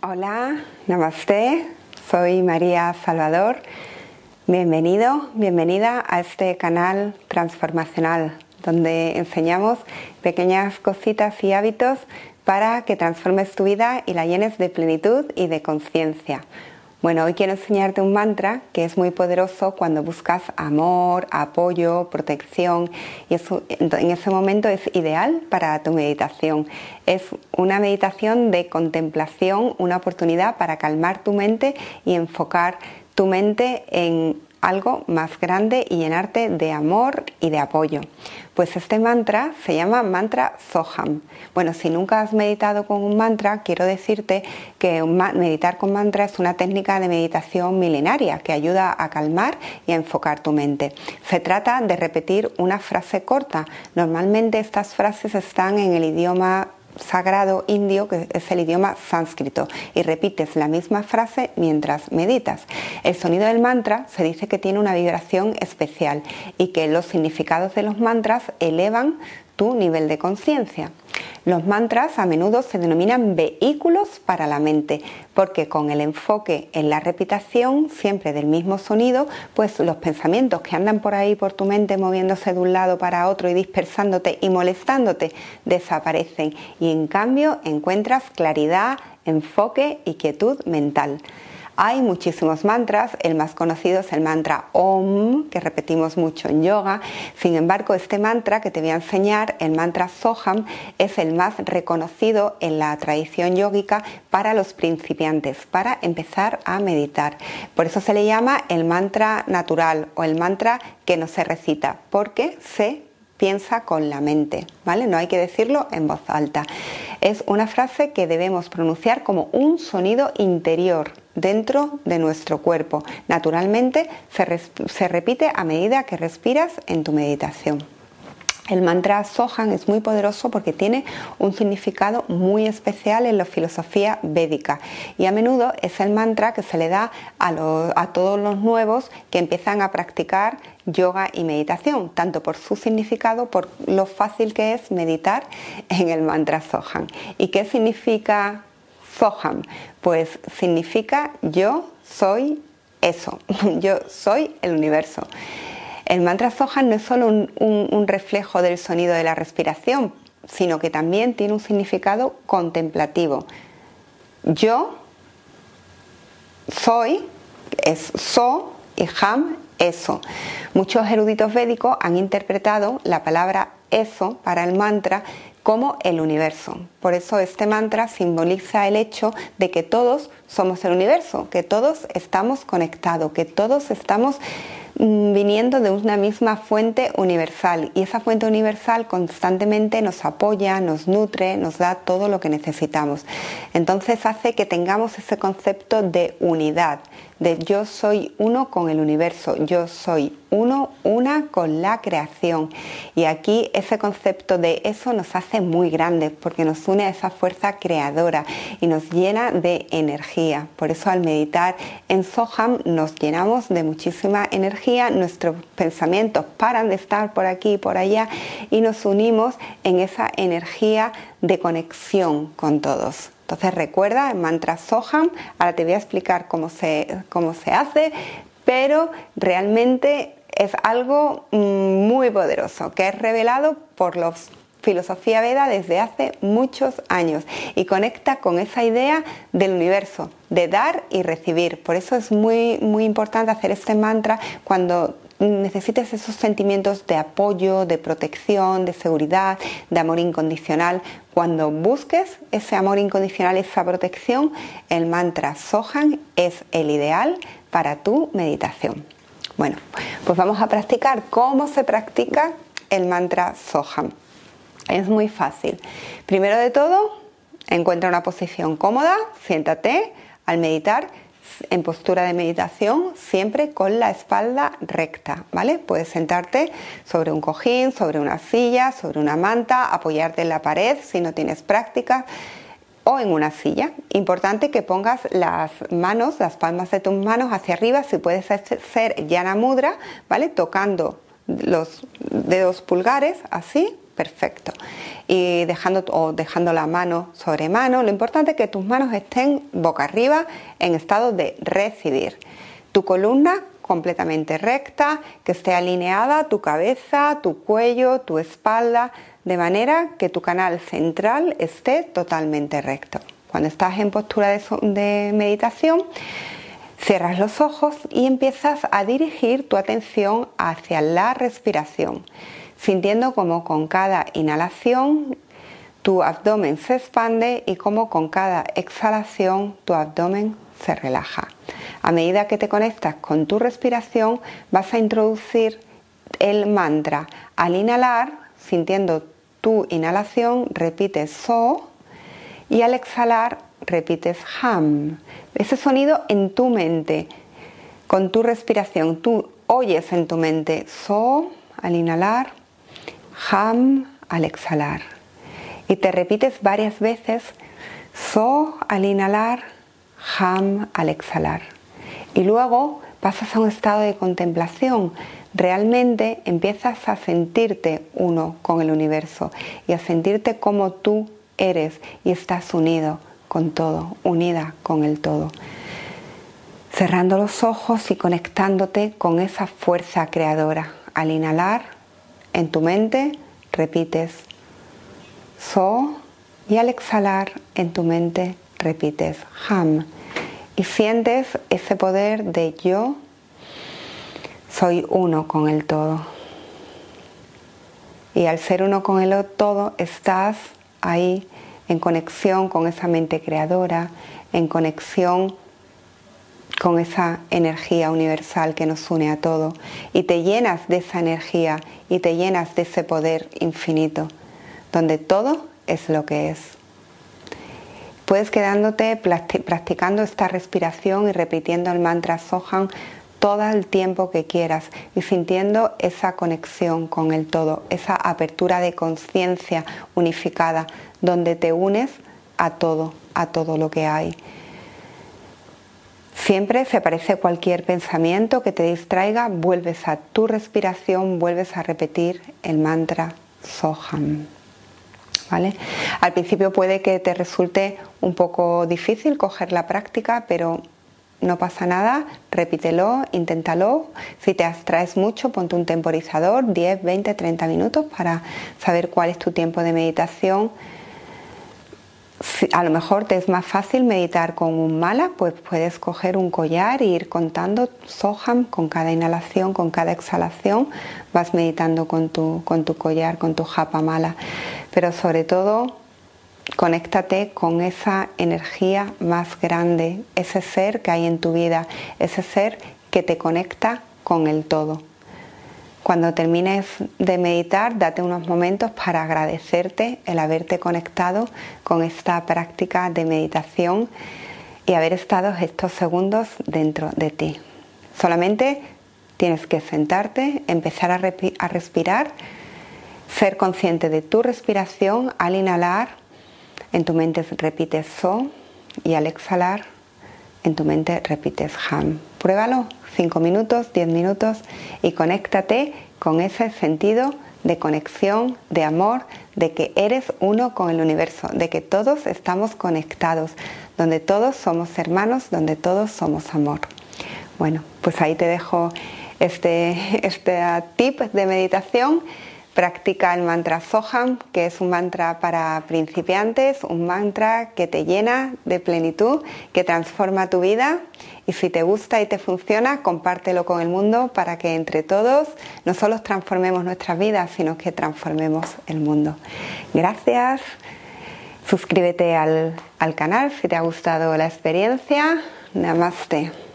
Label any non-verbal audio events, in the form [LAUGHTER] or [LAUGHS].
Hola, namaste, soy María Salvador. Bienvenido, bienvenida a este canal transformacional donde enseñamos pequeñas cositas y hábitos para que transformes tu vida y la llenes de plenitud y de conciencia. Bueno, hoy quiero enseñarte un mantra que es muy poderoso cuando buscas amor, apoyo, protección y en ese momento es ideal para tu meditación. Es una meditación de contemplación, una oportunidad para calmar tu mente y enfocar tu mente en algo más grande y llenarte de amor y de apoyo. Pues este mantra se llama mantra Soham. Bueno, si nunca has meditado con un mantra, quiero decirte que meditar con mantra es una técnica de meditación milenaria que ayuda a calmar y a enfocar tu mente. Se trata de repetir una frase corta. Normalmente estas frases están en el idioma sagrado indio, que es el idioma sánscrito, y repites la misma frase mientras meditas. El sonido del mantra se dice que tiene una vibración especial y que los significados de los mantras elevan tu nivel de conciencia. Los mantras a menudo se denominan vehículos para la mente, porque con el enfoque en la repetición siempre del mismo sonido, pues los pensamientos que andan por ahí por tu mente moviéndose de un lado para otro y dispersándote y molestándote desaparecen y en cambio encuentras claridad, enfoque y quietud mental. Hay muchísimos mantras, el más conocido es el mantra Om, que repetimos mucho en yoga. Sin embargo, este mantra que te voy a enseñar, el mantra Soham, es el más reconocido en la tradición yógica para los principiantes, para empezar a meditar. Por eso se le llama el mantra natural o el mantra que no se recita, porque se piensa con la mente, ¿vale? No hay que decirlo en voz alta. Es una frase que debemos pronunciar como un sonido interior, dentro de nuestro cuerpo. Naturalmente se, repite a medida que respiras en tu meditación. El mantra Sohan es muy poderoso porque tiene un significado muy especial en la filosofía védica y a menudo es el mantra que se le da a, todos los nuevos que empiezan a practicar yoga y meditación, tanto por su significado, por lo fácil que es meditar en el mantra Sohan. ¿Y qué significa Soham, pues significa yo soy eso, [LAUGHS] yo soy el universo. El mantra Soham no es solo un, reflejo del sonido de la respiración, sino que también tiene un significado contemplativo. Yo soy, es so y ham, eso. Muchos eruditos védicos han interpretado la palabra eso para el mantra como el universo. Por eso este mantra simboliza el hecho de que todos somos el universo, que todos estamos conectados, que todos estamos viniendo de una misma fuente universal y esa fuente universal constantemente nos apoya, nos nutre, nos da todo lo que necesitamos. Entonces hace que tengamos ese concepto de unidad, de yo soy uno con el universo, yo soy uno, una con la creación. Y aquí ese concepto de eso nos hace muy grandes porque nos une a esa fuerza creadora y nos llena de energía. Por eso al meditar en Soham nos llenamos de muchísima energía nuestros pensamientos paran de estar por aquí y por allá y nos unimos en esa energía de conexión con todos. Entonces recuerda el mantra Soham, ahora te voy a explicar cómo se, cómo se hace, pero realmente es algo mm, muy poderoso que es revelado por los filosofía Veda desde hace muchos años y conecta con esa idea del universo, de dar y recibir. Por eso es muy, muy importante hacer este mantra cuando necesites esos sentimientos de apoyo, de protección, de seguridad, de amor incondicional. Cuando busques ese amor incondicional, esa protección, el mantra Sohan es el ideal para tu meditación. Bueno, pues vamos a practicar cómo se practica el mantra Sohan. Es muy fácil. Primero de todo, encuentra una posición cómoda, siéntate al meditar en postura de meditación siempre con la espalda recta, ¿vale? Puedes sentarte sobre un cojín, sobre una silla, sobre una manta, apoyarte en la pared si no tienes práctica o en una silla. Importante que pongas las manos, las palmas de tus manos hacia arriba, si puedes hacer yana mudra, ¿vale? Tocando los dedos pulgares así perfecto. Y dejando, o dejando la mano sobre mano, lo importante es que tus manos estén boca arriba en estado de recibir. Tu columna completamente recta, que esté alineada tu cabeza, tu cuello, tu espalda, de manera que tu canal central esté totalmente recto. Cuando estás en postura de, meditación, cierras los ojos y empiezas a dirigir tu atención hacia la respiración, sintiendo como con cada inhalación tu abdomen se expande y como con cada exhalación tu abdomen se relaja. A medida que te conectas con tu respiración, vas a introducir el mantra. Al inhalar, sintiendo tu inhalación, repites so y al exhalar repites ham. Ese sonido en tu mente, con tu respiración, tú oyes en tu mente so al inhalar, ham al exhalar. Y te repites varias veces so al inhalar, ham al exhalar. Y luego pasas a un estado de contemplación. Realmente empiezas a sentirte uno con el universo y a sentirte como tú eres y estás unido con todo, unida con el todo. Cerrando los ojos y conectándote con esa fuerza creadora. Al inhalar, en tu mente repites So y al exhalar, en tu mente repites Ham. Y sientes ese poder de yo soy uno con el todo. Y al ser uno con el todo, estás ahí en conexión con esa mente creadora, en conexión con esa energía universal que nos une a todo y te llenas de esa energía y te llenas de ese poder infinito, donde todo es lo que es. Puedes quedándote practicando esta respiración y repitiendo el mantra Soham todo el tiempo que quieras y sintiendo esa conexión con el todo, esa apertura de conciencia unificada, donde te unes a todo, a todo lo que hay. Siempre se aparece cualquier pensamiento que te distraiga, vuelves a tu respiración, vuelves a repetir el mantra Soham. ¿Vale? Al principio puede que te resulte un poco difícil coger la práctica, pero no pasa nada, repítelo, inténtalo. Si te abstraes mucho, ponte un temporizador, 10, 20, 30 minutos para saber cuál es tu tiempo de meditación. A lo mejor te es más fácil meditar con un mala, pues puedes coger un collar e ir contando soham con cada inhalación, con cada exhalación, vas meditando con tu, con tu collar, con tu japa mala. Pero sobre todo Conéctate con esa energía más grande, ese ser que hay en tu vida, ese ser que te conecta con el todo. Cuando termines de meditar, date unos momentos para agradecerte el haberte conectado con esta práctica de meditación y haber estado estos segundos dentro de ti. Solamente tienes que sentarte, empezar a, respirar, ser consciente de tu respiración al inhalar en tu mente repites so y al exhalar en tu mente repites ham. Pruébalo 5 minutos, 10 minutos y conéctate con ese sentido de conexión, de amor, de que eres uno con el universo, de que todos estamos conectados, donde todos somos hermanos, donde todos somos amor. Bueno, pues ahí te dejo este, [LAUGHS] este tip de meditación Practica el mantra Soham, que es un mantra para principiantes, un mantra que te llena de plenitud, que transforma tu vida. Y si te gusta y te funciona, compártelo con el mundo para que entre todos no solo transformemos nuestras vidas, sino que transformemos el mundo. Gracias. Suscríbete al, al canal si te ha gustado la experiencia. Namaste.